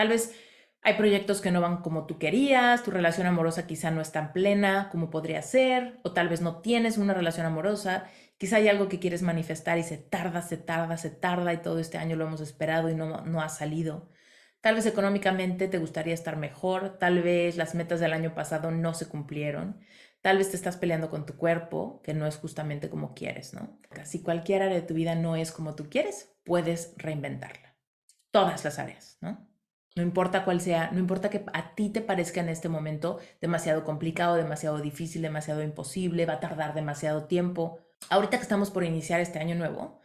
Tal vez hay proyectos que no van como tú querías, tu relación amorosa quizá no es tan plena como podría ser, o tal vez no tienes una relación amorosa, quizá hay algo que quieres manifestar y se tarda, se tarda, se tarda y todo este año lo hemos esperado y no, no ha salido. Tal vez económicamente te gustaría estar mejor, tal vez las metas del año pasado no se cumplieron, tal vez te estás peleando con tu cuerpo, que no es justamente como quieres, ¿no? Si cualquier área de tu vida no es como tú quieres, puedes reinventarla. Todas las áreas, ¿no? No importa cuál sea, no importa que a ti te parezca en este momento demasiado complicado, demasiado difícil, demasiado imposible, va a tardar demasiado tiempo. Ahorita que estamos por iniciar este año nuevo,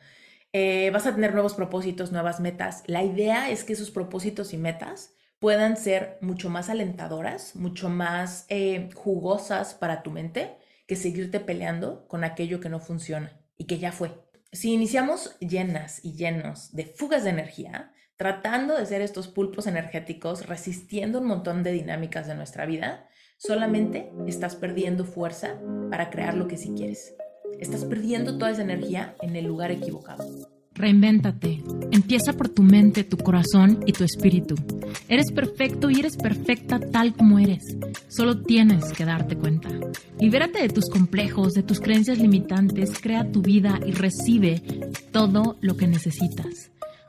eh, vas a tener nuevos propósitos, nuevas metas. La idea es que esos propósitos y metas puedan ser mucho más alentadoras, mucho más eh, jugosas para tu mente que seguirte peleando con aquello que no funciona y que ya fue. Si iniciamos llenas y llenos de fugas de energía, tratando de ser estos pulpos energéticos, resistiendo un montón de dinámicas de nuestra vida, solamente estás perdiendo fuerza para crear lo que sí quieres. Estás perdiendo toda esa energía en el lugar equivocado. Reinvéntate. Empieza por tu mente, tu corazón y tu espíritu. Eres perfecto y eres perfecta tal como eres. Solo tienes que darte cuenta. Libérate de tus complejos, de tus creencias limitantes, crea tu vida y recibe todo lo que necesitas.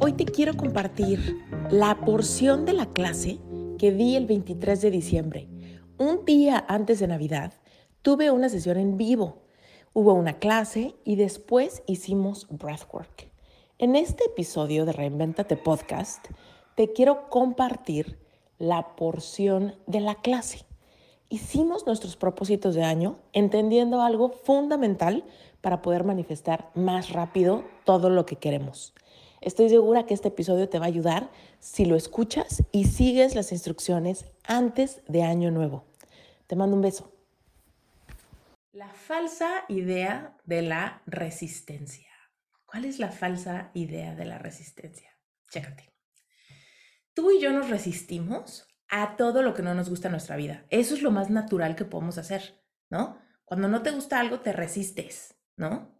Hoy te quiero compartir la porción de la clase que di el 23 de diciembre. Un día antes de Navidad tuve una sesión en vivo. Hubo una clase y después hicimos breathwork. En este episodio de Reinventate Podcast te quiero compartir la porción de la clase. Hicimos nuestros propósitos de año entendiendo algo fundamental para poder manifestar más rápido todo lo que queremos. Estoy segura que este episodio te va a ayudar si lo escuchas y sigues las instrucciones antes de Año Nuevo. Te mando un beso. La falsa idea de la resistencia. ¿Cuál es la falsa idea de la resistencia? Chécate. Tú y yo nos resistimos a todo lo que no nos gusta en nuestra vida. Eso es lo más natural que podemos hacer, ¿no? Cuando no te gusta algo, te resistes, ¿no?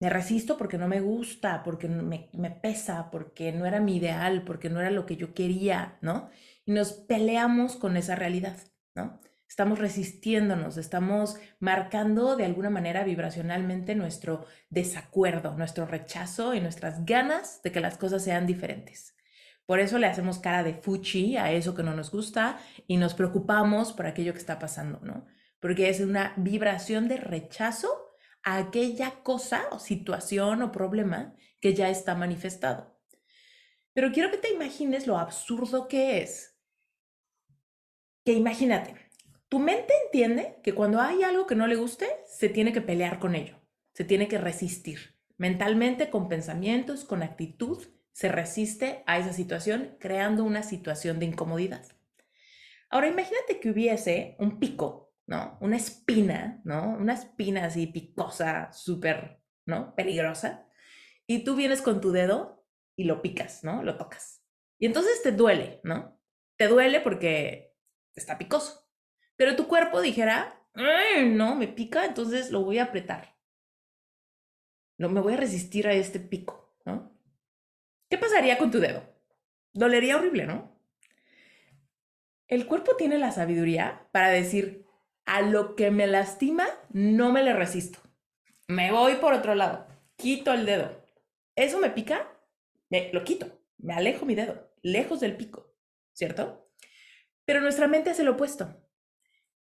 Me resisto porque no me gusta, porque me, pesa, porque no era mi ideal, porque no era lo que yo quería, ¿no? Y nos peleamos con esa realidad, ¿no? Estamos resistiéndonos, estamos marcando de alguna manera vibracionalmente nuestro desacuerdo, nuestro rechazo y nuestras ganas de que las cosas sean diferentes. Por eso le hacemos cara de fuchi a eso que no nos gusta y nos preocupamos por aquello que está pasando, ¿no? Porque es una vibración de rechazo aquella cosa o situación o problema que ya está manifestado. Pero quiero que te imagines lo absurdo que es. Que imagínate, tu mente entiende que cuando hay algo que no le guste, se tiene que pelear con ello, se tiene que resistir. Mentalmente, con pensamientos, con actitud, se resiste a esa situación, creando una situación de incomodidad. Ahora imagínate que hubiese un pico ¿no? Una espina, ¿no? Una espina así picosa, súper, ¿no? Peligrosa. Y tú vienes con tu dedo y lo picas, ¿no? Lo tocas. Y entonces te duele, ¿no? Te duele porque está picoso. Pero tu cuerpo dijera, no, me pica, entonces lo voy a apretar. No, me voy a resistir a este pico, ¿no? ¿Qué pasaría con tu dedo? Dolería horrible, ¿no? El cuerpo tiene la sabiduría para decir, a lo que me lastima, no me le resisto. Me voy por otro lado, quito el dedo. ¿Eso me pica? Me, lo quito, me alejo mi dedo, lejos del pico, ¿cierto? Pero nuestra mente hace lo opuesto.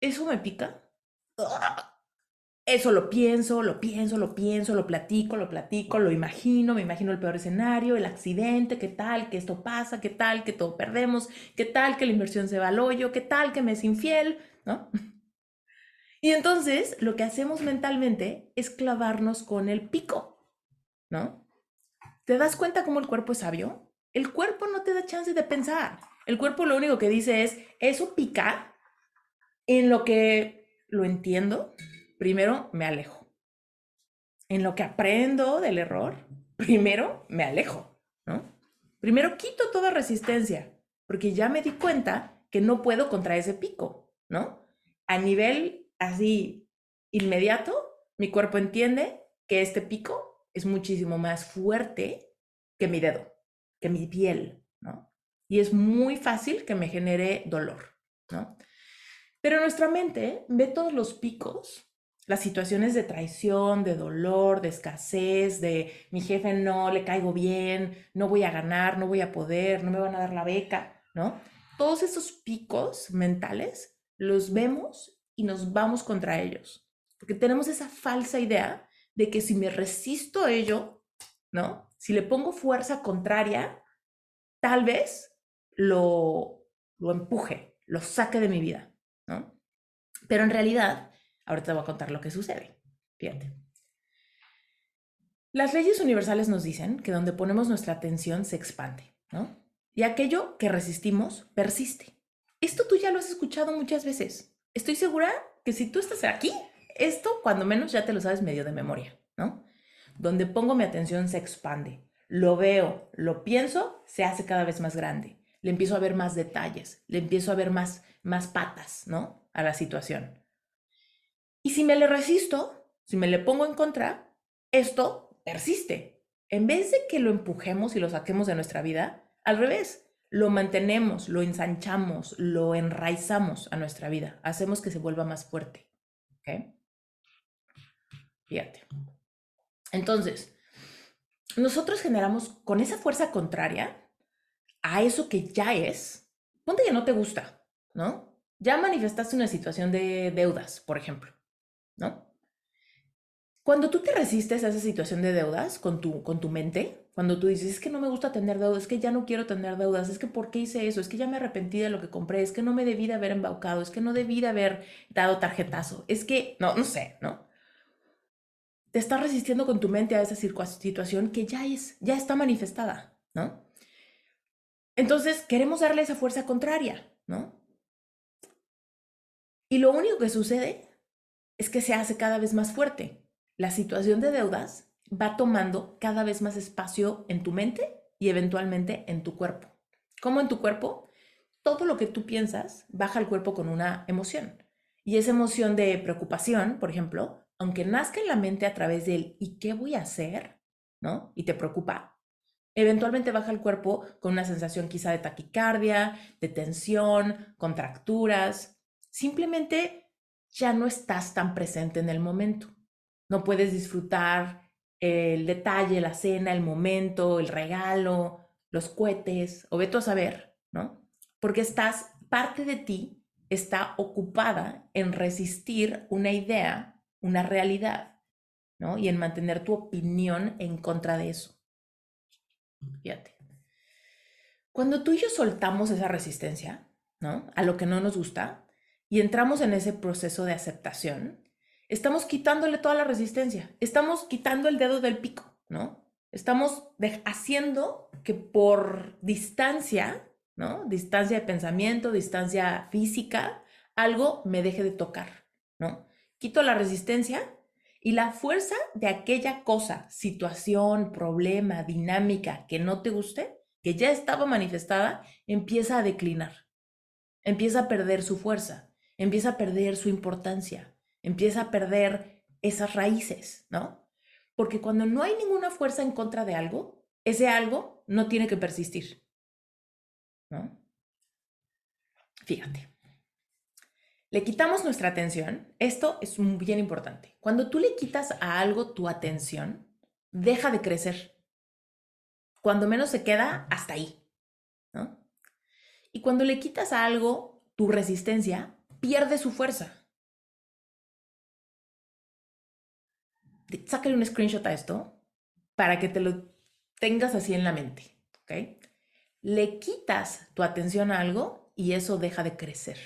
¿Eso me pica? Eso lo pienso, lo pienso, lo pienso, lo platico, lo platico, lo imagino, me imagino el peor escenario, el accidente, qué tal que esto pasa, qué tal que todo perdemos, qué tal que la inversión se va al hoyo, qué tal que me es infiel, ¿no? Y entonces lo que hacemos mentalmente es clavarnos con el pico, ¿no? ¿Te das cuenta cómo el cuerpo es sabio? El cuerpo no te da chance de pensar. El cuerpo lo único que dice es, eso pica, en lo que lo entiendo, primero me alejo. En lo que aprendo del error, primero me alejo, ¿no? Primero quito toda resistencia, porque ya me di cuenta que no puedo contra ese pico, ¿no? A nivel así inmediato, mi cuerpo entiende que este pico es muchísimo más fuerte que mi dedo, que mi piel, ¿no? Y es muy fácil que me genere dolor, ¿no? Pero nuestra mente ve todos los picos, las situaciones de traición, de dolor, de escasez, de mi jefe no le caigo bien, no voy a ganar, no voy a poder, no me van a dar la beca, ¿no? Todos esos picos mentales los vemos y nos vamos contra ellos, porque tenemos esa falsa idea de que si me resisto a ello, ¿no? Si le pongo fuerza contraria, tal vez lo, lo empuje, lo saque de mi vida. ¿no? Pero en realidad, ahorita te voy a contar lo que sucede. Fíjate. Las leyes universales nos dicen que donde ponemos nuestra atención se expande, ¿no? Y aquello que resistimos persiste. Esto tú ya lo has escuchado muchas veces. Estoy segura que si tú estás aquí, esto cuando menos ya te lo sabes medio de memoria, ¿no? Donde pongo mi atención se expande. Lo veo, lo pienso, se hace cada vez más grande. Le empiezo a ver más detalles, le empiezo a ver más más patas, ¿no? A la situación. Y si me le resisto, si me le pongo en contra, esto persiste. En vez de que lo empujemos y lo saquemos de nuestra vida, al revés, lo mantenemos, lo ensanchamos, lo enraizamos a nuestra vida, hacemos que se vuelva más fuerte. ¿Ok? Fíjate. Entonces, nosotros generamos con esa fuerza contraria a eso que ya es, ponte que no te gusta, ¿no? Ya manifestaste una situación de deudas, por ejemplo, ¿no? Cuando tú te resistes a esa situación de deudas con tu, con tu mente, cuando tú dices, es que no me gusta tener deudas, es que ya no quiero tener deudas, es que ¿por qué hice eso? Es que ya me arrepentí de lo que compré, es que no me debí de haber embaucado, es que no debí de haber dado tarjetazo, es que, no, no sé, ¿no? Te estás resistiendo con tu mente a esa situación que ya es, ya está manifestada, ¿no? Entonces, queremos darle esa fuerza contraria, ¿no? Y lo único que sucede es que se hace cada vez más fuerte. La situación de deudas va tomando cada vez más espacio en tu mente y eventualmente en tu cuerpo. ¿Cómo en tu cuerpo? Todo lo que tú piensas baja al cuerpo con una emoción. Y esa emoción de preocupación, por ejemplo, aunque nazca en la mente a través del ¿y qué voy a hacer? ¿No? Y te preocupa, eventualmente baja al cuerpo con una sensación quizá de taquicardia, de tensión, contracturas, simplemente ya no estás tan presente en el momento. No puedes disfrutar el detalle, la cena, el momento, el regalo, los cohetes, o veto a saber, ¿no? Porque estás, parte de ti está ocupada en resistir una idea, una realidad, ¿no? Y en mantener tu opinión en contra de eso. Fíjate. Cuando tú y yo soltamos esa resistencia, ¿no? A lo que no nos gusta, y entramos en ese proceso de aceptación, estamos quitándole toda la resistencia, estamos quitando el dedo del pico, ¿no? Estamos haciendo que por distancia, ¿no? Distancia de pensamiento, distancia física, algo me deje de tocar, ¿no? Quito la resistencia y la fuerza de aquella cosa, situación, problema, dinámica que no te guste, que ya estaba manifestada, empieza a declinar, empieza a perder su fuerza empieza a perder su importancia, empieza a perder esas raíces, ¿no? Porque cuando no hay ninguna fuerza en contra de algo, ese algo no tiene que persistir, ¿no? Fíjate. Le quitamos nuestra atención. Esto es bien importante. Cuando tú le quitas a algo tu atención, deja de crecer. Cuando menos se queda hasta ahí, ¿no? Y cuando le quitas a algo tu resistencia, pierde su fuerza. Sácale un screenshot a esto para que te lo tengas así en la mente, ¿ok? Le quitas tu atención a algo y eso deja de crecer.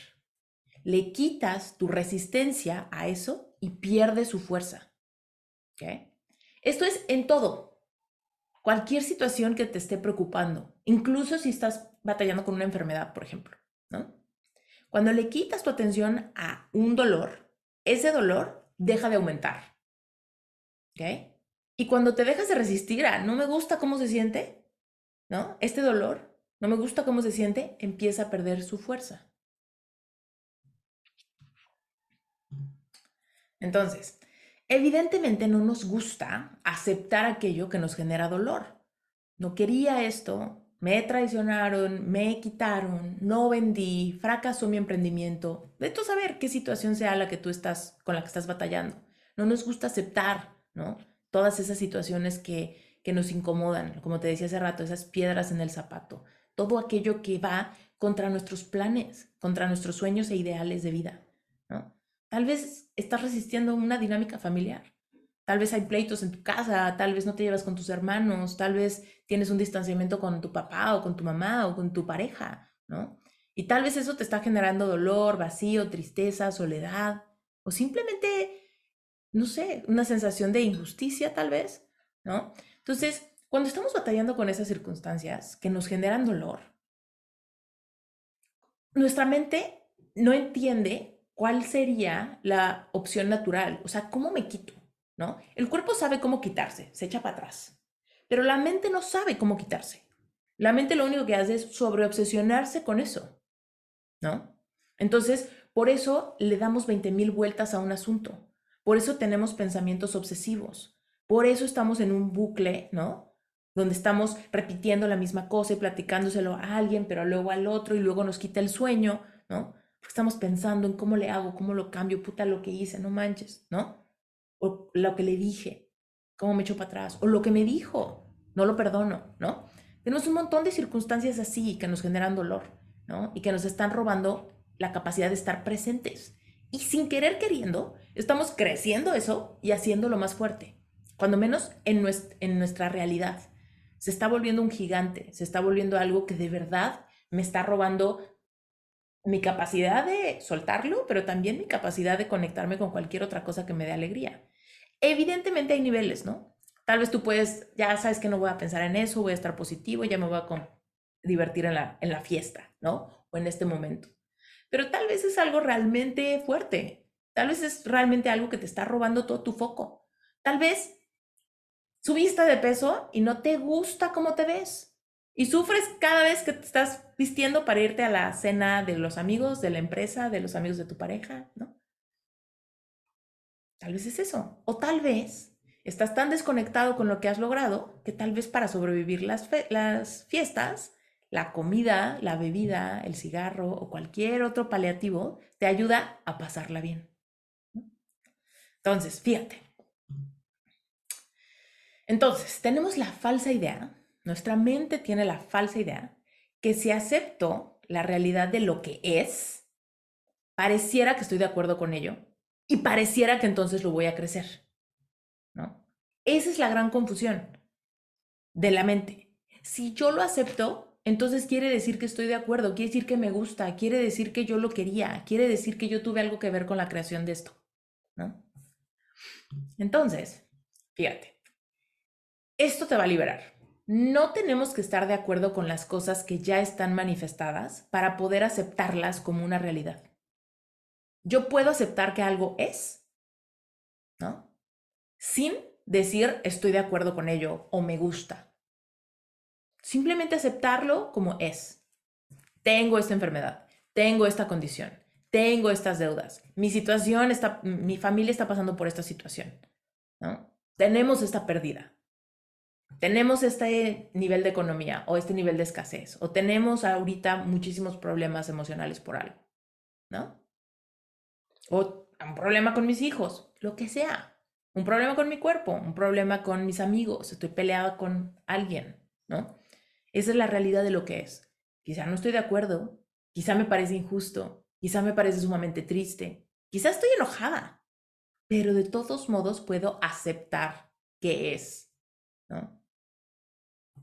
Le quitas tu resistencia a eso y pierde su fuerza, ¿ok? Esto es en todo. Cualquier situación que te esté preocupando, incluso si estás batallando con una enfermedad, por ejemplo, ¿no? Cuando le quitas tu atención a un dolor, ese dolor deja de aumentar. ¿Ok? Y cuando te dejas de resistir a no me gusta cómo se siente, ¿no? Este dolor, no me gusta cómo se siente, empieza a perder su fuerza. Entonces, evidentemente no nos gusta aceptar aquello que nos genera dolor. No quería esto, me traicionaron, me quitaron, no vendí, fracasó mi emprendimiento. De tú saber qué situación sea la que tú estás con la que estás batallando. No nos gusta aceptar, Todas esas situaciones que, que nos incomodan, como te decía hace rato, esas piedras en el zapato, todo aquello que va contra nuestros planes, contra nuestros sueños e ideales de vida. Tal vez estás resistiendo una dinámica familiar. Tal vez hay pleitos en tu casa, tal vez no te llevas con tus hermanos, tal vez tienes un distanciamiento con tu papá o con tu mamá o con tu pareja, ¿no? Y tal vez eso te está generando dolor, vacío, tristeza, soledad, o simplemente, no sé, una sensación de injusticia tal vez, ¿no? Entonces, cuando estamos batallando con esas circunstancias que nos generan dolor, nuestra mente no entiende cuál sería la opción natural, o sea, ¿cómo me quito? ¿No? El cuerpo sabe cómo quitarse, se echa para atrás, pero la mente no sabe cómo quitarse. La mente lo único que hace es sobreobsesionarse con eso, ¿no? Entonces, por eso le damos 20 mil vueltas a un asunto, por eso tenemos pensamientos obsesivos, por eso estamos en un bucle, ¿no? Donde estamos repitiendo la misma cosa y platicándoselo a alguien, pero luego al otro y luego nos quita el sueño, ¿no? estamos pensando en cómo le hago, cómo lo cambio, puta lo que hice, no manches, ¿no? O lo que le dije, cómo me echo para atrás, o lo que me dijo, no lo perdono, ¿no? Tenemos un montón de circunstancias así que nos generan dolor, ¿no? Y que nos están robando la capacidad de estar presentes. Y sin querer queriendo, estamos creciendo eso y haciéndolo más fuerte, cuando menos en nuestra, en nuestra realidad. Se está volviendo un gigante, se está volviendo algo que de verdad me está robando mi capacidad de soltarlo, pero también mi capacidad de conectarme con cualquier otra cosa que me dé alegría. Evidentemente hay niveles, ¿no? Tal vez tú puedes, ya sabes que no voy a pensar en eso, voy a estar positivo, ya me voy a divertir en la, en la fiesta, ¿no? O en este momento. Pero tal vez es algo realmente fuerte. Tal vez es realmente algo que te está robando todo tu foco. Tal vez subiste de peso y no te gusta cómo te ves. Y sufres cada vez que te estás vistiendo para irte a la cena de los amigos, de la empresa, de los amigos de tu pareja, ¿no? Tal vez es eso. O tal vez estás tan desconectado con lo que has logrado que tal vez para sobrevivir las, las fiestas, la comida, la bebida, el cigarro o cualquier otro paliativo te ayuda a pasarla bien. Entonces, fíjate. Entonces, tenemos la falsa idea nuestra mente tiene la falsa idea que si acepto la realidad de lo que es, pareciera que estoy de acuerdo con ello y pareciera que entonces lo voy a crecer. ¿No? Esa es la gran confusión de la mente. Si yo lo acepto, entonces quiere decir que estoy de acuerdo, quiere decir que me gusta, quiere decir que yo lo quería, quiere decir que yo tuve algo que ver con la creación de esto, ¿no? Entonces, fíjate, esto te va a liberar no tenemos que estar de acuerdo con las cosas que ya están manifestadas para poder aceptarlas como una realidad. Yo puedo aceptar que algo es, ¿no? Sin decir estoy de acuerdo con ello o me gusta. Simplemente aceptarlo como es. Tengo esta enfermedad, tengo esta condición, tengo estas deudas, mi situación está, mi familia está pasando por esta situación, ¿no? Tenemos esta pérdida, tenemos este nivel de economía o este nivel de escasez o tenemos ahorita muchísimos problemas emocionales por algo, ¿no? O un problema con mis hijos, lo que sea. Un problema con mi cuerpo, un problema con mis amigos, estoy peleada con alguien, ¿no? Esa es la realidad de lo que es. Quizá no estoy de acuerdo, quizá me parece injusto, quizá me parece sumamente triste, quizá estoy enojada, pero de todos modos puedo aceptar que es, ¿no?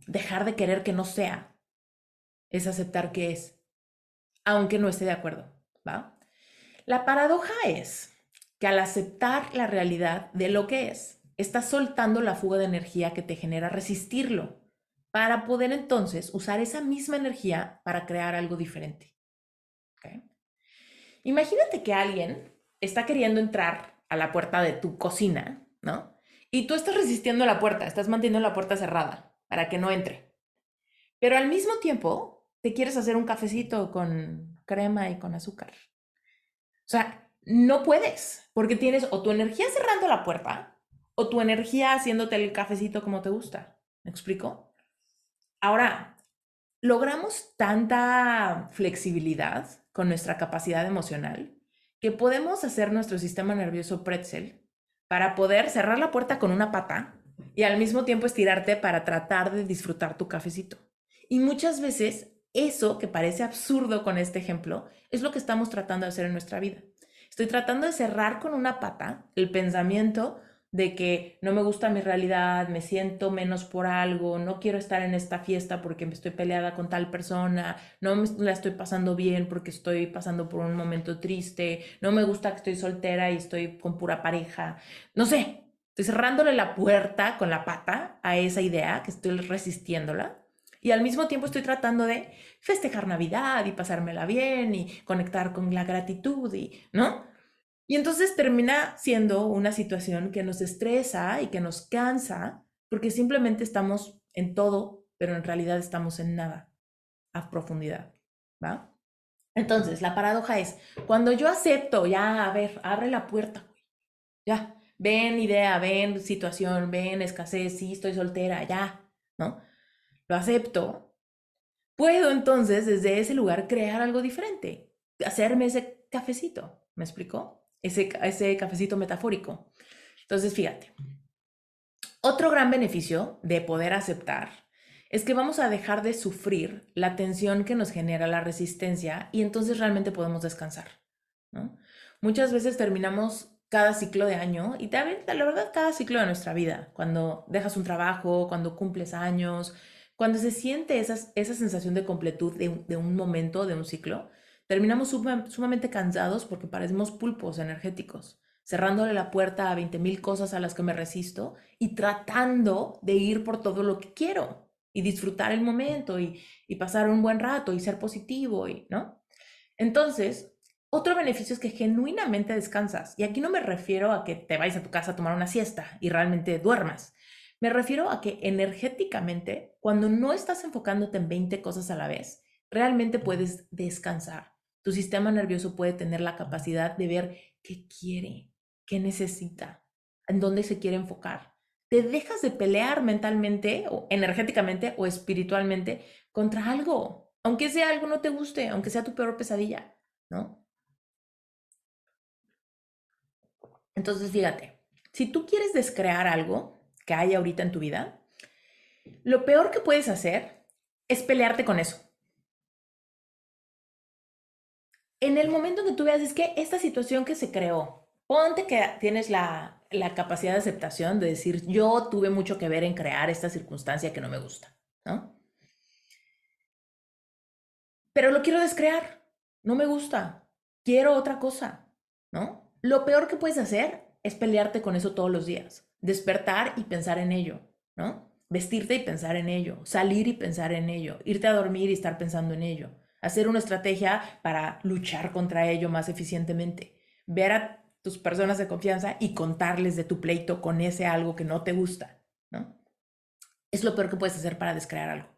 Dejar de querer que no sea es aceptar que es, aunque no esté de acuerdo, ¿va? La paradoja es que al aceptar la realidad de lo que es, estás soltando la fuga de energía que te genera resistirlo. Para poder entonces usar esa misma energía para crear algo diferente. Imagínate que alguien está queriendo entrar a la puerta de tu cocina, ¿no? Y tú estás resistiendo la puerta, estás manteniendo la puerta cerrada para que no entre. Pero al mismo tiempo te quieres hacer un cafecito con crema y con azúcar. O sea, no puedes, porque tienes o tu energía cerrando la puerta o tu energía haciéndote el cafecito como te gusta. ¿Me explico? Ahora, logramos tanta flexibilidad con nuestra capacidad emocional que podemos hacer nuestro sistema nervioso pretzel para poder cerrar la puerta con una pata y al mismo tiempo estirarte para tratar de disfrutar tu cafecito. Y muchas veces eso que parece absurdo con este ejemplo es lo que estamos tratando de hacer en nuestra vida. Estoy tratando de cerrar con una pata el pensamiento de que no me gusta mi realidad, me siento menos por algo, no quiero estar en esta fiesta porque me estoy peleada con tal persona, no me la estoy pasando bien porque estoy pasando por un momento triste, no me gusta que estoy soltera y estoy con pura pareja, no sé, estoy cerrándole la puerta con la pata a esa idea que estoy resistiéndola y al mismo tiempo estoy tratando de festejar Navidad y pasármela bien y conectar con la gratitud y, ¿no? Y entonces termina siendo una situación que nos estresa y que nos cansa porque simplemente estamos en todo, pero en realidad estamos en nada a profundidad, ¿va? Entonces, la paradoja es, cuando yo acepto, ya, a ver, abre la puerta, ya, ven idea, ven situación, ven escasez, sí, estoy soltera, ya, ¿no? Lo acepto, puedo entonces desde ese lugar crear algo diferente, hacerme ese cafecito, ¿me explicó? Ese, cafecito metafórico. Entonces, fíjate, otro gran beneficio de poder aceptar es que vamos a dejar de sufrir la tensión que nos genera la resistencia y entonces realmente podemos descansar. Muchas veces terminamos cada ciclo de año y también, la verdad, cada ciclo de nuestra vida, cuando dejas un trabajo, cuando cumples años, cuando se siente esa, esa sensación de completud de un momento, de un ciclo, Terminamos sumamente cansados porque parecemos pulpos energéticos, cerrándole la puerta a 20.000 cosas a las que me resisto y tratando de ir por todo lo que quiero y disfrutar el momento y, y pasar un buen rato y ser positivo, y, ¿no? Entonces, otro beneficio es que genuinamente descansas. Y aquí no me refiero a que te vayas a tu casa a tomar una siesta y realmente duermas. Me refiero a que energéticamente, cuando no estás enfocándote en 20 cosas a la vez, realmente puedes descansar. Tu sistema nervioso puede tener la capacidad de ver qué quiere, qué necesita, en dónde se quiere enfocar. Te dejas de pelear mentalmente o energéticamente o espiritualmente contra algo, aunque sea algo no te guste, aunque sea tu peor pesadilla, ¿no? Entonces, fíjate, si tú quieres descrear algo que hay ahorita en tu vida, lo peor que puedes hacer es pelearte con eso. En el momento que tú veas, es que esta situación que se creó, ponte que tienes la, la capacidad de aceptación de decir, yo tuve mucho que ver en crear esta circunstancia que no me gusta, ¿no? Pero lo quiero descrear, no me gusta, quiero otra cosa, ¿no? Lo peor que puedes hacer es pelearte con eso todos los días, despertar y pensar en ello, ¿no? Vestirte y pensar en ello, salir y pensar en ello, irte a dormir y estar pensando en ello hacer una estrategia para luchar contra ello más eficientemente, ver a tus personas de confianza y contarles de tu pleito con ese algo que no te gusta, ¿no? Es lo peor que puedes hacer para descrear algo,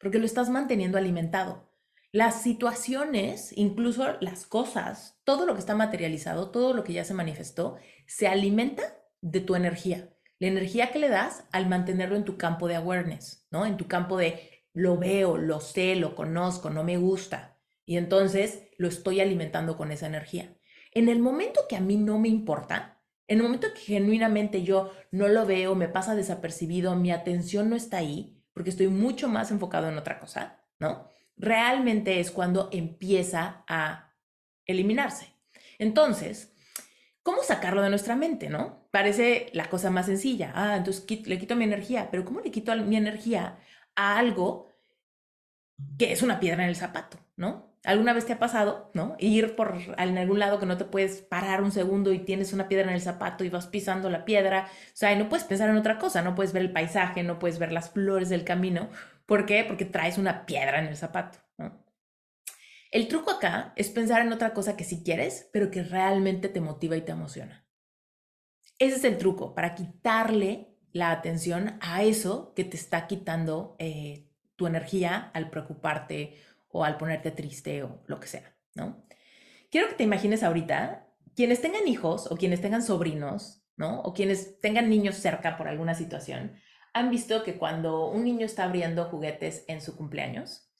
porque lo estás manteniendo alimentado. Las situaciones, incluso las cosas, todo lo que está materializado, todo lo que ya se manifestó, se alimenta de tu energía. La energía que le das al mantenerlo en tu campo de awareness, ¿no? En tu campo de lo veo, lo sé, lo conozco, no me gusta. Y entonces lo estoy alimentando con esa energía. En el momento que a mí no me importa, en el momento que genuinamente yo no lo veo, me pasa desapercibido, mi atención no está ahí, porque estoy mucho más enfocado en otra cosa, ¿no? Realmente es cuando empieza a eliminarse. Entonces, ¿cómo sacarlo de nuestra mente, no? Parece la cosa más sencilla. Ah, entonces le quito mi energía, pero ¿cómo le quito mi energía a algo que es una piedra en el zapato, ¿no? ¿Alguna vez te ha pasado, ¿no? Ir por en algún lado que no te puedes parar un segundo y tienes una piedra en el zapato y vas pisando la piedra, o sea, no puedes pensar en otra cosa, no puedes ver el paisaje, no puedes ver las flores del camino, ¿Por qué? Porque traes una piedra en el zapato. El truco acá es pensar en otra cosa que sí quieres, pero que realmente te motiva y te emociona. Ese es el truco, para quitarle la atención a eso que te está quitando eh, tu energía al preocuparte o al ponerte triste o lo que sea, ¿no? Quiero que te imagines ahorita, quienes tengan hijos o quienes tengan sobrinos, ¿no? O quienes tengan niños cerca por alguna situación, han visto que cuando un niño está abriendo juguetes en su cumpleaños,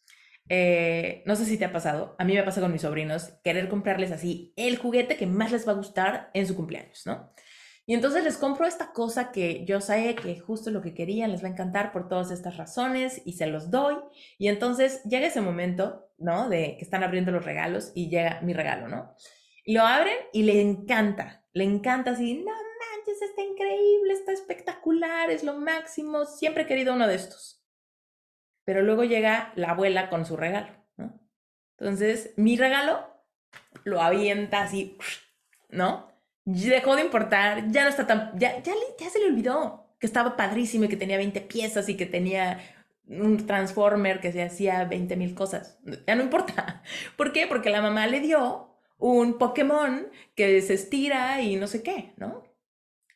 eh, no sé si te ha pasado, a mí me pasa con mis sobrinos, querer comprarles así el juguete que más les va a gustar en su cumpleaños, ¿no? Y entonces les compro esta cosa que yo sé que justo lo que querían, les va a encantar por todas estas razones y se los doy. Y entonces llega ese momento, ¿no? De que están abriendo los regalos y llega mi regalo, ¿no? Y lo abren y le encanta, le encanta así, no manches, está increíble, está espectacular, es lo máximo, siempre he querido uno de estos. Pero luego llega la abuela con su regalo, ¿no? Entonces, mi regalo lo avienta así, ¿no? Dejó de importar, ya no está tan, ya, ya, se le olvidó que estaba padrísimo y que tenía 20 piezas y que tenía un transformer que se hacía 20 mil cosas. Ya no importa. ¿Por qué? Porque la mamá le dio un Pokémon que se estira y no sé qué, ¿no?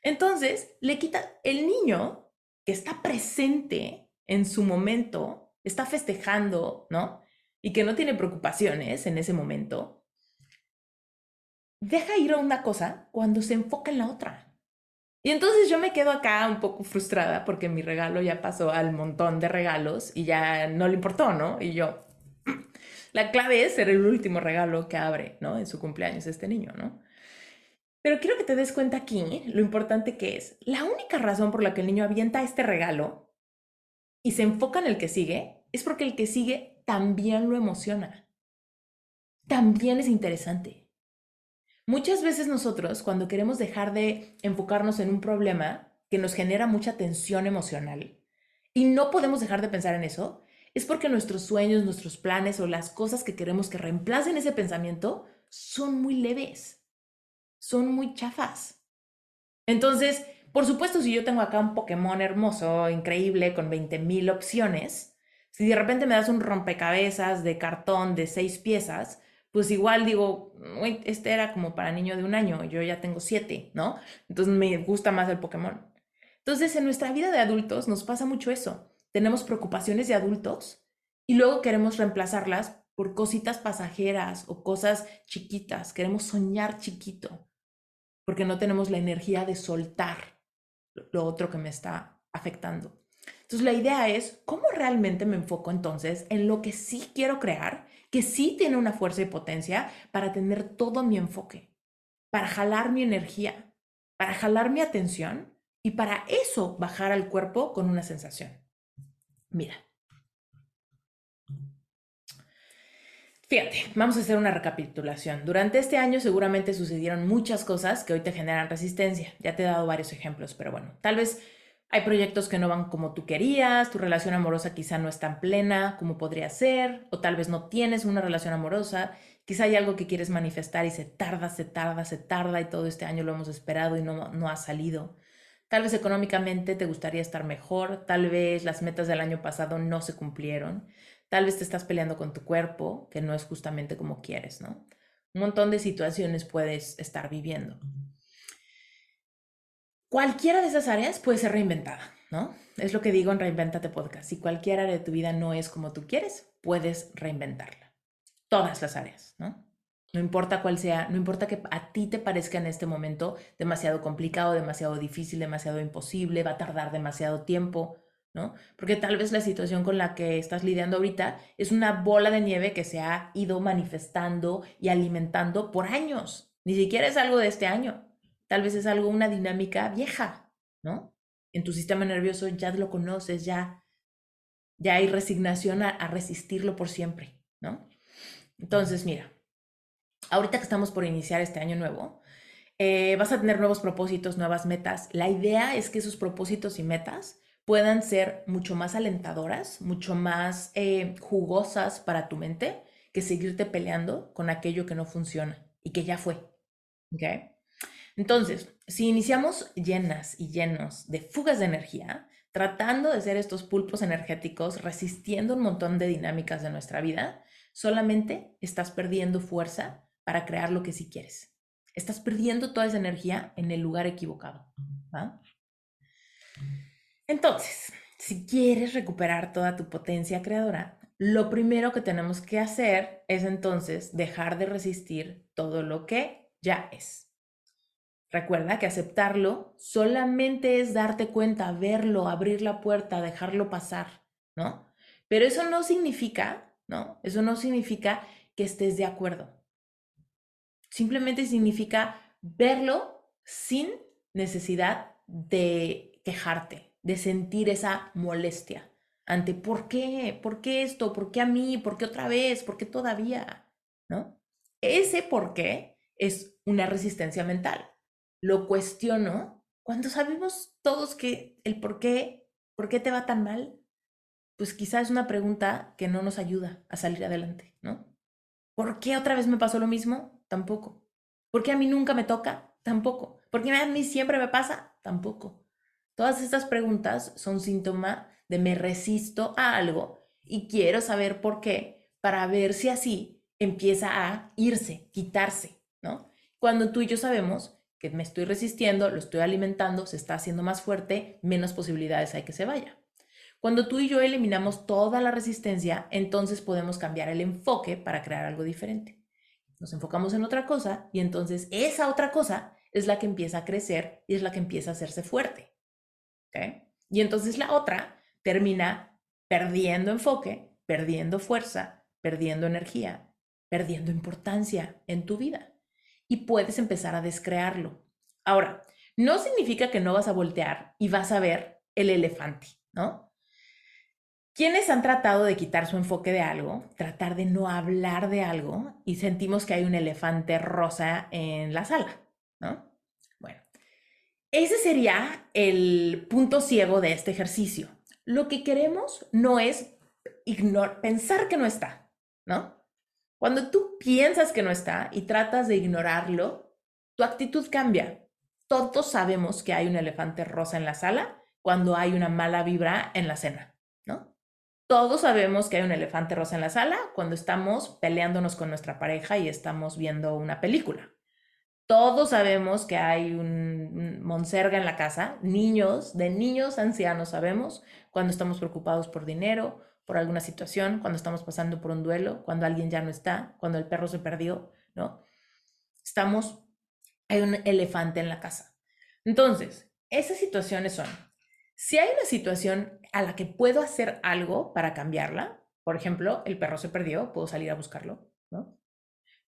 Entonces, le quita el niño que está presente en su momento, está festejando, ¿no? Y que no tiene preocupaciones en ese momento, deja ir a una cosa cuando se enfoca en la otra. Y entonces yo me quedo acá un poco frustrada porque mi regalo ya pasó al montón de regalos y ya no le importó, ¿no? Y yo, la clave es ser el último regalo que abre, ¿no? En su cumpleaños este niño, ¿no? Pero quiero que te des cuenta aquí lo importante que es. La única razón por la que el niño avienta este regalo y se enfoca en el que sigue es porque el que sigue también lo emociona. También es interesante. Muchas veces nosotros, cuando queremos dejar de enfocarnos en un problema que nos genera mucha tensión emocional y no podemos dejar de pensar en eso, es porque nuestros sueños, nuestros planes o las cosas que queremos que reemplacen ese pensamiento son muy leves, son muy chafas. Entonces, por supuesto, si yo tengo acá un Pokémon hermoso, increíble, con 20.000 opciones, si de repente me das un rompecabezas de cartón de seis piezas, pues igual digo, este era como para niño de un año, yo ya tengo siete, ¿no? Entonces me gusta más el Pokémon. Entonces en nuestra vida de adultos nos pasa mucho eso. Tenemos preocupaciones de adultos y luego queremos reemplazarlas por cositas pasajeras o cosas chiquitas. Queremos soñar chiquito porque no tenemos la energía de soltar lo otro que me está afectando. Entonces la idea es, ¿cómo realmente me enfoco entonces en lo que sí quiero crear que sí tiene una fuerza y potencia para tener todo mi enfoque, para jalar mi energía, para jalar mi atención y para eso bajar al cuerpo con una sensación. Mira. Fíjate, vamos a hacer una recapitulación. Durante este año seguramente sucedieron muchas cosas que hoy te generan resistencia. Ya te he dado varios ejemplos, pero bueno, tal vez hay proyectos que no van como tú querías, tu relación amorosa quizá no es tan plena como podría ser, o tal vez no tienes una relación amorosa, quizá hay algo que quieres manifestar y se tarda, se tarda, se tarda y todo este año lo hemos esperado y no, no ha salido. Tal vez económicamente te gustaría estar mejor, tal vez las metas del año pasado no se cumplieron, tal vez te estás peleando con tu cuerpo, que no es justamente como quieres, ¿no? Un montón de situaciones puedes estar viviendo. Cualquiera de esas áreas puede ser reinventada, ¿no? Es lo que digo en Reinventate Podcast. Si cualquier área de tu vida no es como tú quieres, puedes reinventarla. Todas las áreas, ¿no? No importa cuál sea, no importa que a ti te parezca en este momento demasiado complicado, demasiado difícil, demasiado imposible, va a tardar demasiado tiempo, ¿no? Porque tal vez la situación con la que estás lidiando ahorita es una bola de nieve que se ha ido manifestando y alimentando por años. Ni siquiera es algo de este año. Tal vez es algo, una dinámica vieja, ¿no? En tu sistema nervioso ya lo conoces, ya, ya hay resignación a, resistirlo por siempre, ¿no? Entonces, mira, ahorita que estamos por iniciar este año nuevo, eh, vas a tener nuevos propósitos, nuevas metas. La idea es que esos propósitos y metas puedan ser mucho más alentadoras, mucho más eh, jugosas para tu mente que seguirte peleando con aquello que no funciona y que ya fue. ¿Ok? Entonces, si iniciamos llenas y llenos de fugas de energía, tratando de ser estos pulpos energéticos, resistiendo un montón de dinámicas de nuestra vida, solamente estás perdiendo fuerza para crear lo que sí quieres. Estás perdiendo toda esa energía en el lugar equivocado. Entonces, si quieres recuperar toda tu potencia creadora, lo primero que tenemos que hacer es entonces dejar de resistir todo lo que ya es. Recuerda que aceptarlo solamente es darte cuenta, verlo, abrir la puerta, dejarlo pasar, ¿no? Pero eso no significa, ¿no? Eso no significa que estés de acuerdo. Simplemente significa verlo sin necesidad de quejarte, de sentir esa molestia ante por qué, por qué esto, por qué a mí, por qué otra vez, por qué todavía, ¿no? Ese por qué es una resistencia mental. Lo cuestiono cuando sabemos todos que el por qué, por qué te va tan mal, pues quizás es una pregunta que no nos ayuda a salir adelante, ¿no? ¿Por qué otra vez me pasó lo mismo? Tampoco. ¿Por qué a mí nunca me toca? Tampoco. ¿Por qué a mí siempre me pasa? Tampoco. Todas estas preguntas son síntoma de me resisto a algo y quiero saber por qué para ver si así empieza a irse, quitarse, ¿no? Cuando tú y yo sabemos que me estoy resistiendo, lo estoy alimentando, se está haciendo más fuerte, menos posibilidades hay que se vaya. Cuando tú y yo eliminamos toda la resistencia, entonces podemos cambiar el enfoque para crear algo diferente. Nos enfocamos en otra cosa y entonces esa otra cosa es la que empieza a crecer y es la que empieza a hacerse fuerte. Y entonces la otra termina perdiendo enfoque, perdiendo fuerza, perdiendo energía, perdiendo importancia en tu vida. Y puedes empezar a descrearlo. Ahora, no significa que no vas a voltear y vas a ver el elefante, ¿no? Quienes han tratado de quitar su enfoque de algo, tratar de no hablar de algo y sentimos que hay un elefante rosa en la sala, ¿no? Bueno, ese sería el punto ciego de este ejercicio. Lo que queremos no es pensar que no está, ¿no? Cuando tú piensas que no está y tratas de ignorarlo, tu actitud cambia. Todos sabemos que hay un elefante rosa en la sala cuando hay una mala vibra en la cena, ¿no? Todos sabemos que hay un elefante rosa en la sala cuando estamos peleándonos con nuestra pareja y estamos viendo una película. Todos sabemos que hay un monserga en la casa, niños, de niños ancianos sabemos, cuando estamos preocupados por dinero, por alguna situación, cuando estamos pasando por un duelo, cuando alguien ya no está, cuando el perro se perdió, ¿no? Estamos, hay un elefante en la casa. Entonces, esas situaciones son, si hay una situación a la que puedo hacer algo para cambiarla, por ejemplo, el perro se perdió, puedo salir a buscarlo, ¿no?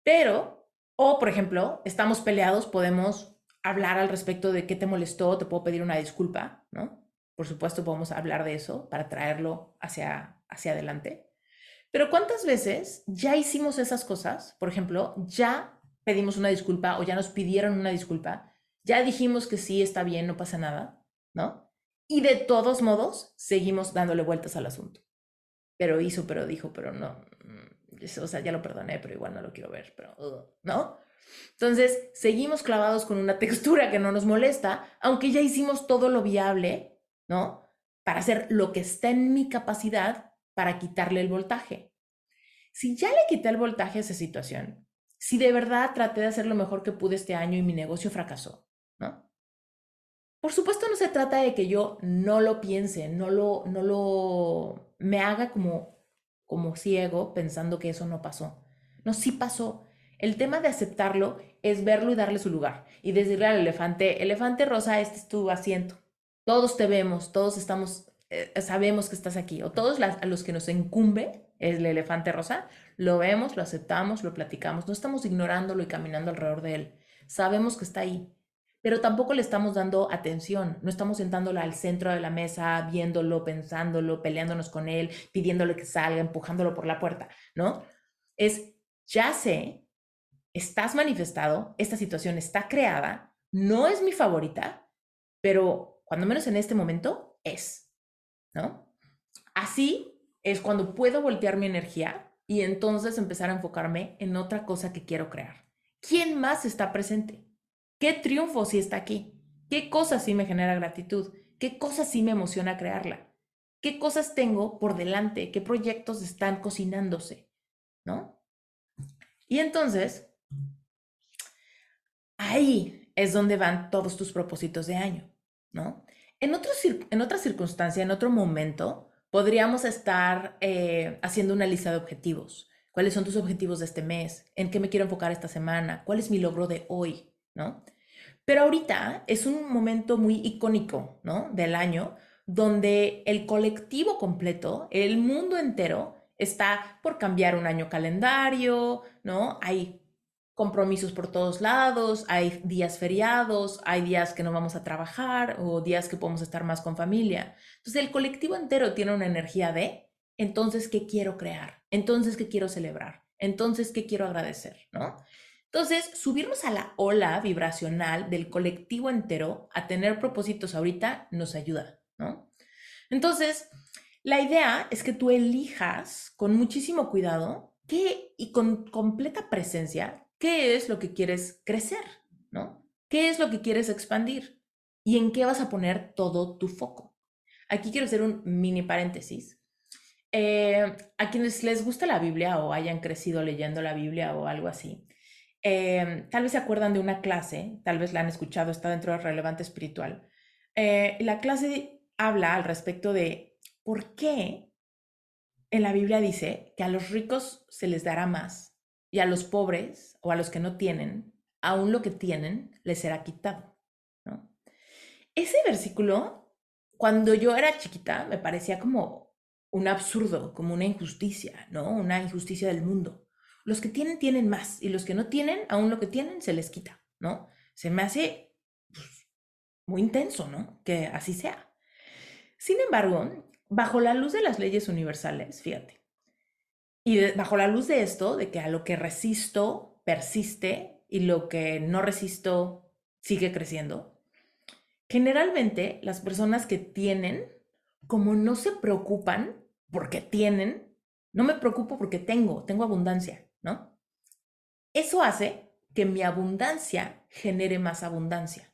Pero o, por ejemplo, estamos peleados, podemos hablar al respecto de qué te molestó, te puedo pedir una disculpa, ¿no? Por supuesto, podemos hablar de eso para traerlo hacia, hacia adelante. Pero ¿cuántas veces ya hicimos esas cosas? Por ejemplo, ya pedimos una disculpa o ya nos pidieron una disculpa, ya dijimos que sí, está bien, no pasa nada, ¿no? Y de todos modos, seguimos dándole vueltas al asunto. Pero hizo, pero dijo, pero no, o sea, ya lo perdoné, pero igual no lo quiero ver, pero, ¿no? Entonces, seguimos clavados con una textura que no nos molesta, aunque ya hicimos todo lo viable, ¿no? Para hacer lo que está en mi capacidad para quitarle el voltaje. Si ya le quité el voltaje a esa situación, si de verdad traté de hacer lo mejor que pude este año y mi negocio fracasó, ¿no? Por supuesto no se trata de que yo no lo piense, no lo, no lo, me haga como como ciego pensando que eso no pasó. No, sí pasó. El tema de aceptarlo es verlo y darle su lugar. Y decirle al elefante, elefante rosa, este es tu asiento. Todos te vemos, todos estamos, eh, sabemos que estás aquí. O todos a los que nos incumbe el elefante rosa, lo vemos, lo aceptamos, lo platicamos. No estamos ignorándolo y caminando alrededor de él. Sabemos que está ahí pero tampoco le estamos dando atención, no estamos sentándolo al centro de la mesa, viéndolo, pensándolo, peleándonos con él, pidiéndole que salga, empujándolo por la puerta, ¿no? Es, ya sé, estás manifestado, esta situación está creada, no es mi favorita, pero cuando menos en este momento es, ¿no? Así es cuando puedo voltear mi energía y entonces empezar a enfocarme en otra cosa que quiero crear. ¿Quién más está presente? ¿Qué triunfo si está aquí? ¿Qué cosa sí me genera gratitud? ¿Qué cosas sí me emociona crearla? ¿Qué cosas tengo por delante? ¿Qué proyectos están cocinándose? ¿No? Y entonces, ahí es donde van todos tus propósitos de año, ¿no? En, en otra circunstancia, en otro momento, podríamos estar eh, haciendo una lista de objetivos. ¿Cuáles son tus objetivos de este mes? ¿En qué me quiero enfocar esta semana? ¿Cuál es mi logro de hoy? ¿No? Pero ahorita es un momento muy icónico. Del año, donde el colectivo completo, el mundo entero, está por cambiar un año calendario, ¿no? Hay compromisos por todos lados, hay días feriados, hay días que no vamos a trabajar o días que podemos estar más con familia. Entonces el colectivo entero tiene una energía de, entonces, ¿qué quiero crear? Entonces, ¿qué quiero celebrar? Entonces, ¿qué quiero agradecer? ¿No? Entonces, subirnos a la ola vibracional del colectivo entero a tener propósitos ahorita nos ayuda, ¿no? Entonces, la idea es que tú elijas con muchísimo cuidado qué y con completa presencia qué es lo que quieres crecer, ¿no? ¿Qué es lo que quieres expandir? ¿Y en qué vas a poner todo tu foco? Aquí quiero hacer un mini paréntesis. Eh, a quienes les gusta la Biblia o hayan crecido leyendo la Biblia o algo así, eh, tal vez se acuerdan de una clase, tal vez la han escuchado, está dentro de Relevante Espiritual. Eh, la clase habla al respecto de por qué en la Biblia dice que a los ricos se les dará más y a los pobres o a los que no tienen, aún lo que tienen les será quitado. Ese versículo, cuando yo era chiquita, me parecía como un absurdo, como una injusticia, ¿no? Una injusticia del mundo. Los que tienen, tienen más, y los que no tienen, aún lo que tienen, se les quita, ¿no? Se me hace pues, muy intenso, ¿no? Que así sea. Sin embargo, bajo la luz de las leyes universales, fíjate, y bajo la luz de esto, de que a lo que resisto persiste y lo que no resisto sigue creciendo, generalmente las personas que tienen, como no se preocupan porque tienen, no me preocupo porque tengo, tengo abundancia. Eso hace que mi abundancia genere más abundancia.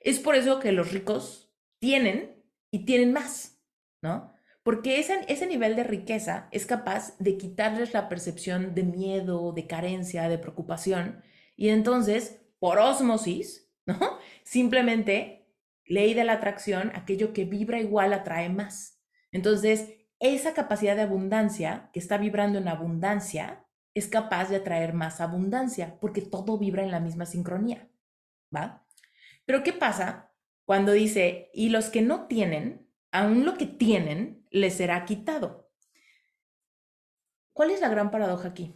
Es por eso que los ricos tienen y tienen más, ¿no? porque ese, ese nivel de riqueza es capaz de quitarles la percepción de miedo, de carencia, de preocupación, y entonces, por osmosis, ¿no? Simplemente, ley de la atracción, aquello que vibra igual atrae más. Entonces, esa capacidad de abundancia, que está vibrando en abundancia, es capaz de atraer más abundancia, porque todo vibra en la misma sincronía, ¿va? Pero ¿qué pasa cuando dice, y los que no tienen, aún lo que tienen, les será quitado. ¿Cuál es la gran paradoja aquí?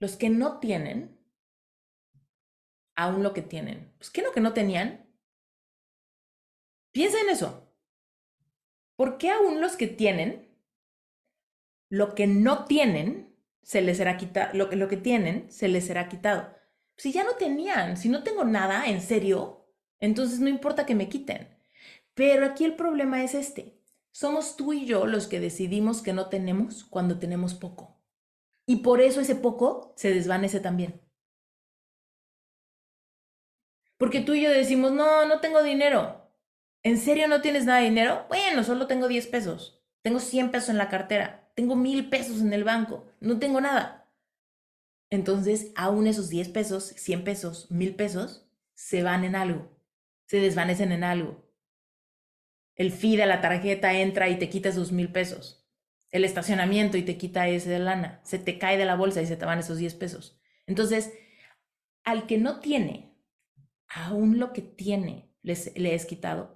Los que no tienen, aún lo que tienen. Pues, ¿qué es lo que no tenían? Piensa en eso. ¿Por qué aún los que tienen, lo que no tienen, se les será quitado? Lo que, lo que tienen, se les será quitado. Si ya no tenían, si no tengo nada, en serio, entonces no importa que me quiten. Pero aquí el problema es este. Somos tú y yo los que decidimos que no tenemos cuando tenemos poco. Y por eso ese poco se desvanece también. Porque tú y yo decimos, no, no tengo dinero. ¿En serio no tienes nada de dinero? Bueno, solo tengo 10 pesos. Tengo 100 pesos en la cartera. Tengo mil pesos en el banco. No tengo nada. Entonces, aún esos 10 pesos, 100 pesos, mil pesos, se van en algo. Se desvanecen en algo el fee de la tarjeta entra y te quita esos mil pesos. El estacionamiento y te quita ese de lana. Se te cae de la bolsa y se te van esos 10 pesos. Entonces, al que no tiene, aún lo que tiene le es quitado.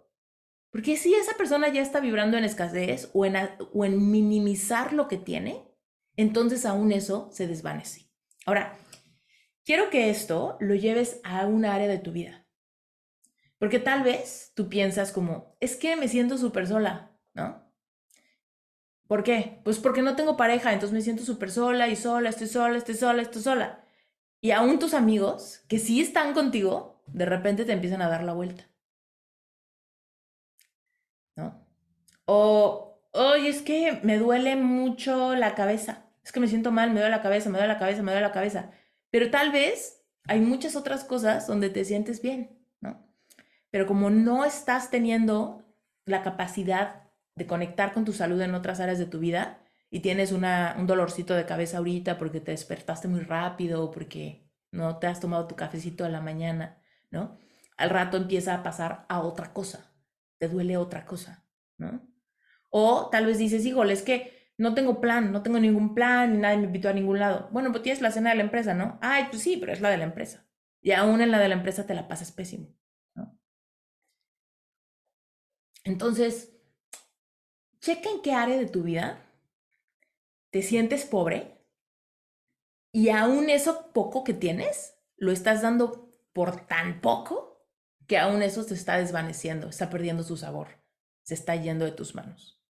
Porque si esa persona ya está vibrando en escasez o en, minimizar lo que tiene, entonces aún eso se desvanece. Ahora, quiero que esto lo lleves a un área de tu vida. Porque tal vez tú piensas como, es que me siento súper sola, ¿no? ¿Por qué? Pues porque no tengo pareja, entonces me siento súper sola y sola, estoy sola, estoy sola, estoy sola. Y aún tus amigos, que sí están contigo, de repente te empiezan a dar la vuelta. ¿No? O, oye, es que me duele mucho la cabeza. Es que me siento mal, me duele la cabeza, me duele la cabeza, me duele la cabeza. Pero tal vez hay muchas otras cosas donde te sientes bien. pero como no estás teniendo la capacidad de conectar con tu salud en otras áreas de tu vida y tienes una, un dolorcito de cabeza ahorita porque te despertaste muy rápido o porque no te has tomado tu cafecito a la mañana, ¿no? Al rato empieza a pasar a otra cosa, te duele otra cosa, ¿no? O tal vez dices, híjole, es que no tengo plan, no tengo ningún plan, y nadie me invitó a ningún lado. Bueno, pues tienes la cena de la empresa, ¿no? Ay, pues sí, pero es la de la empresa. Y aún en la de la empresa te la pasas pésimo, ¿no? Entonces, checa en qué área de tu vida te sientes pobre y aún eso poco que tienes lo estás dando por tan poco que aún eso se está desvaneciendo, está perdiendo su sabor, se está yendo de tus manos.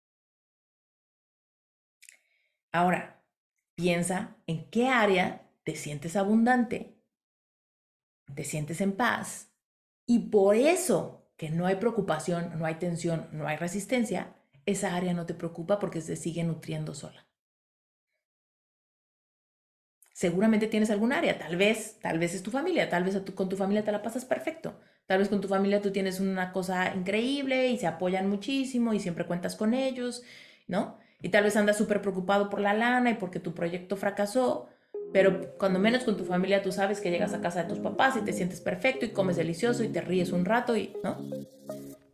Ahora, piensa en qué área te sientes abundante, te sientes en paz y por eso que no hay preocupación, no hay tensión, no hay resistencia, esa área no te preocupa porque se sigue nutriendo sola seguramente tienes algún área, tal vez, tal vez es tu familia, tal vez con tu familia te la pasas perfecto, tal vez con tu familia tú tienes una cosa increíble y se apoyan muchísimo y siempre cuentas con ellos, ¿no? Y tal vez andas súper preocupado por la lana y porque tu proyecto fracasó, pero cuando menos con tu familia tú sabes que llegas a casa de tus papás y te sientes perfecto y comes delicioso y te ríes un rato y, ¿no?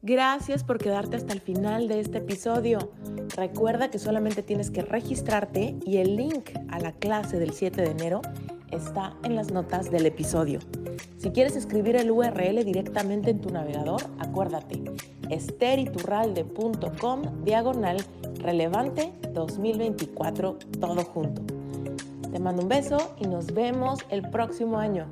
Gracias por quedarte hasta el final de este episodio. Recuerda que solamente tienes que registrarte y el link a la clase del 7 de enero está en las notas del episodio. Si quieres escribir el URL directamente en tu navegador, acuérdate, esteriturralde.com diagonal relevante 2024 todo junto. Te mando un beso y nos vemos el próximo año.